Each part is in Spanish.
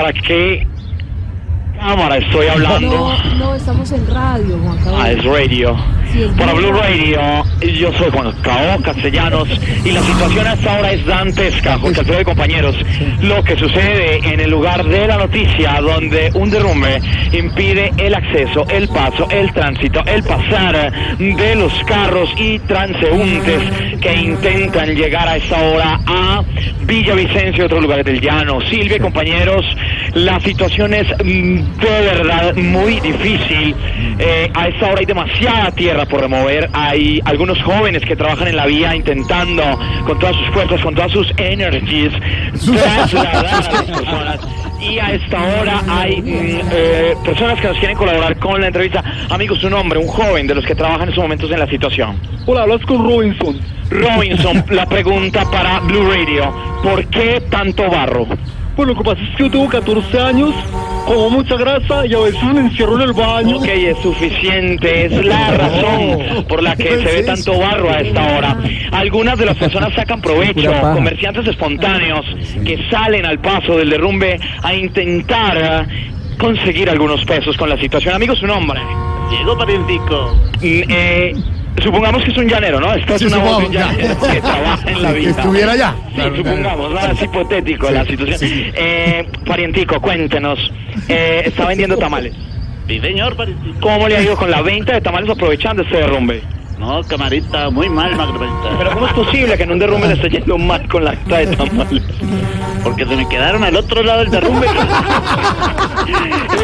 para qué cámara estoy hablando. No, no, estamos en radio, Juan Carlos. Ah, es radio. Sí, es Para Blue Radio, yo soy Juan Cao Castellanos y la situación hasta ahora es dantesca, Jorge Alfredo y compañeros. Lo que sucede en el lugar de la noticia, donde un derrumbe impide el acceso, el paso, el tránsito, el pasar de los carros y transeúntes que intentan llegar a esta hora a Villavicencio y otros lugares del llano. Silvia compañeros, la situación es mm, de verdad muy difícil. Eh, a esta hora hay demasiada tierra por remover. Hay algunos jóvenes que trabajan en la vía intentando con todas sus fuerzas, con todas sus energies, trasladar a las personas. Y a esta hora hay mm, eh, personas que nos quieren colaborar con la entrevista. Amigos, su nombre, un joven de los que trabajan en estos momentos en la situación. Hola, hablas con Robinson. Robinson, la pregunta para Blue Radio. ¿Por qué tanto barro? Pues lo que pasa es que yo tengo 14 años, como mucha grasa y a veces me encierro en el baño. Ok, es suficiente, es la razón por la que se ve tanto barro a esta hora. Algunas de las personas sacan provecho, comerciantes espontáneos que salen al paso del derrumbe a intentar conseguir algunos pesos con la situación. Amigos, su nombre. Llegó Parientico. Mm, eh, supongamos que es un llanero, ¿no? Esta es Sí, una voz de un supongamos, ya. llanero que trabaja en la Que vida. estuviera allá. Sí, supongamos, ¿no? es hipotético la situación. Eh, parientico, cuéntenos. Eh, está vendiendo tamales. Sí, señor Parientico. ¿Cómo le ha ido con la venta de tamales aprovechando este derrumbe? No, camarita, muy mal, camarita. Pero ¿cómo es posible que en un derrumbe le esté yendo mal con la venta de tamales? Porque se me quedaron al otro lado del derrumbe.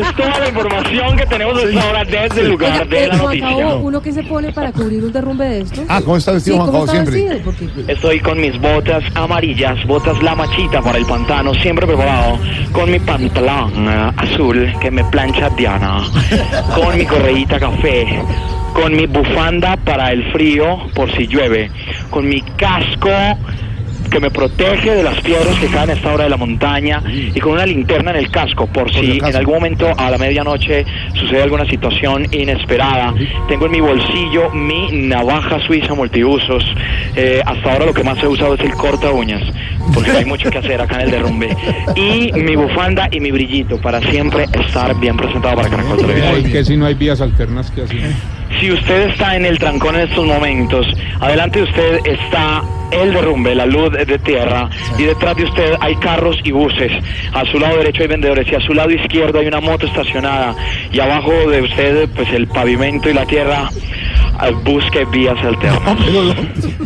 Es toda la información que tenemos hasta ahora desde el lugar de la Juan Cabo, noticia. ¿uno que se pone para cubrir un derrumbe de estos? Ah, ¿cómo está Sí, vestido Juan ¿cómo Cabo está siempre? Estoy con mis botas amarillas, botas la machita para el pantano, siempre preparado, con mi pantalón eh, azul que me plancha Diana, con mi correíta café, con mi bufanda para el frío por si llueve, con mi casco que me protege de las piedras que caen a esta hora de la montaña y con una linterna en el casco por si en algún momento a la medianoche sucede alguna situación inesperada. Tengo en mi bolsillo mi navaja suiza multiusos. Eh, hasta ahora lo que más he usado es el corta uñas, porque hay mucho que hacer acá en el derrumbe. Y mi bufanda y mi brillito para siempre estar bien presentado para Caracol Televisión. Que si no hay vías alternas que así. Si usted está en el trancón en estos momentos, adelante de usted está el derrumbe, la luz de tierra, y detrás de usted hay carros y buses. A su lado derecho hay vendedores y a su lado izquierdo hay una moto estacionada. Y abajo de usted, pues el pavimento y la tierra, busque vías alternas. Pero, no,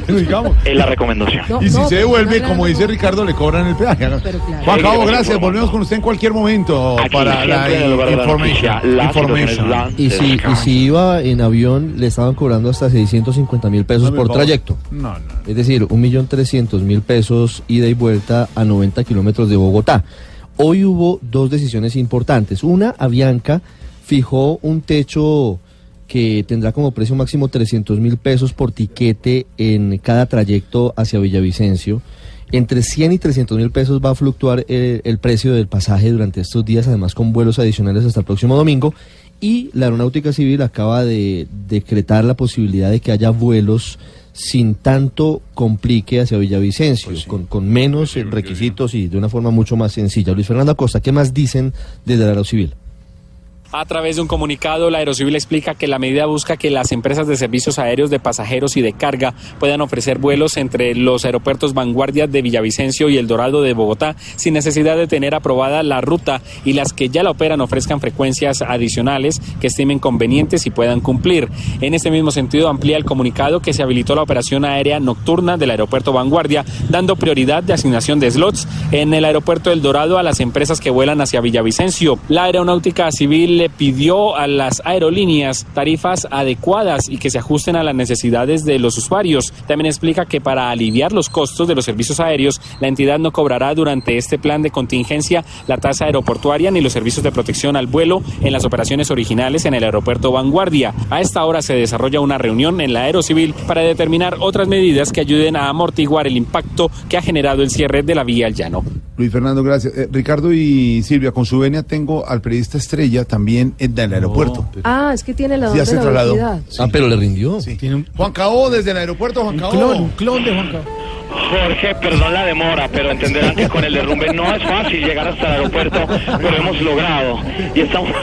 pero digamos. Es la recomendación. No, Y si no, se devuelve, como dice Ricardo, le cobran el peaje. Pero claro. Juan Cabo, gracias. Volvemos con usted en cualquier momento Aquí para la la- Y si, y si iba en avión, le estaban cobrando hasta 650 mil pesos por trayecto. No, no. Es decir, 1.300.000 pesos ida y vuelta a 90 kilómetros de Bogotá. Hoy hubo dos decisiones importantes. Una, Avianca fijó un techo que tendrá como precio máximo 300 mil pesos por tiquete en cada trayecto hacia Villavicencio. Entre 100 y 300 mil pesos va a fluctuar eh, el precio del pasaje durante estos días, además con vuelos adicionales hasta el próximo domingo. Y la Aeronáutica Civil acaba de decretar la posibilidad de que haya vuelos sin tanto complique hacia Villavicencio, con, con menos requisitos y de una forma mucho más sencilla. Luis Fernando Acosta, ¿qué más dicen desde la Aerocivil? A través de un comunicado, la Aerocivil explica que la medida busca que las empresas de servicios aéreos de pasajeros y de carga puedan ofrecer vuelos entre los aeropuertos Vanguardia de Villavicencio y El Dorado de Bogotá sin necesidad de tener aprobada la ruta y las que ya la operan ofrezcan frecuencias adicionales que estimen convenientes y puedan cumplir. En este mismo sentido, amplía el comunicado que se habilitó la operación aérea nocturna del aeropuerto Vanguardia, dando prioridad de asignación de slots en el aeropuerto El Dorado a las empresas que vuelan hacia Villavicencio. La aeronáutica civil le pidió a las aerolíneas tarifas adecuadas y que se ajusten a las necesidades de los usuarios. También explica que para aliviar los costos de los servicios aéreos, la entidad no cobrará durante este plan de contingencia la tasa aeroportuaria ni los servicios de protección al vuelo en las operaciones originales en el aeropuerto Vanguardia. A esta hora se desarrolla una reunión en la Aerocivil para determinar otras medidas que ayuden a amortiguar el impacto que ha generado el cierre de la vía al llano. Luis Fernando, gracias. Eh, Ricardo y Silvia, con su venia tengo al periodista estrella también en el aeropuerto. Ah, es que tiene la Ya doble se trasladó. velocidad. Sí. Ah, pero le rindió. Sí. Juan Cabo, desde el aeropuerto, Juan Cabo. Clon, clon de Juan Carlos. Jorge, perdón la demora, pero entenderán que con el derrumbe no es fácil llegar hasta el aeropuerto, pero hemos logrado. Y estamos...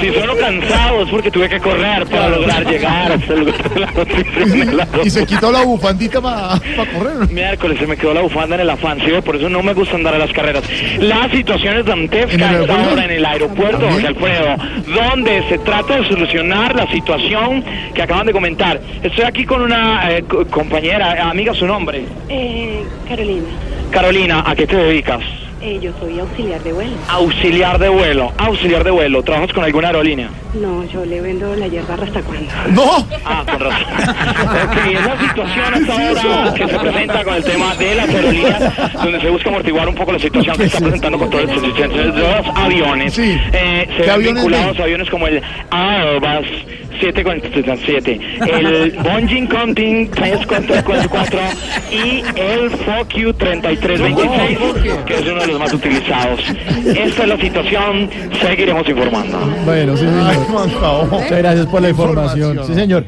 si sueno cansado es porque tuve que correr para lograr llegar hasta el lugar de la noticia. Y se quitó la bufandita para correr. Miércoles se me quedó la bufanda en el afán, ¿sí? por eso no me gusta andar a las carreras. La situación es ¿En el dantesca a esta aeropuerto? hora en el aeropuerto. José Alfredo, donde se trata de solucionar la situación que acaban de comentar. Estoy aquí con una eh, co- compañera, amiga, su nombre. Eh, Carolina, Carolina, ¿a qué te dedicas? eh, yo soy auxiliar de vuelo. Auxiliar de vuelo, auxiliar de vuelo. ¿Trabajas con alguna aerolínea? No, yo le vendo la hierba hasta cuando. No. Ah, con razón. ok, es la situación hasta ahora que se presenta con el tema de las aerolíneas, donde se busca amortiguar un poco la situación que está presentando con todo el sistema de los aviones. Sí. Eh, se ¿Qué ven aviones vinculados a aviones como el Airbus 747, el Boeing Conting 3444 y el FOQ 3326, que es uno de los más utilizados. Esta es la situación, seguiremos informando. Bueno, sí, señor. Muchas gracias por la información. Sí, señor.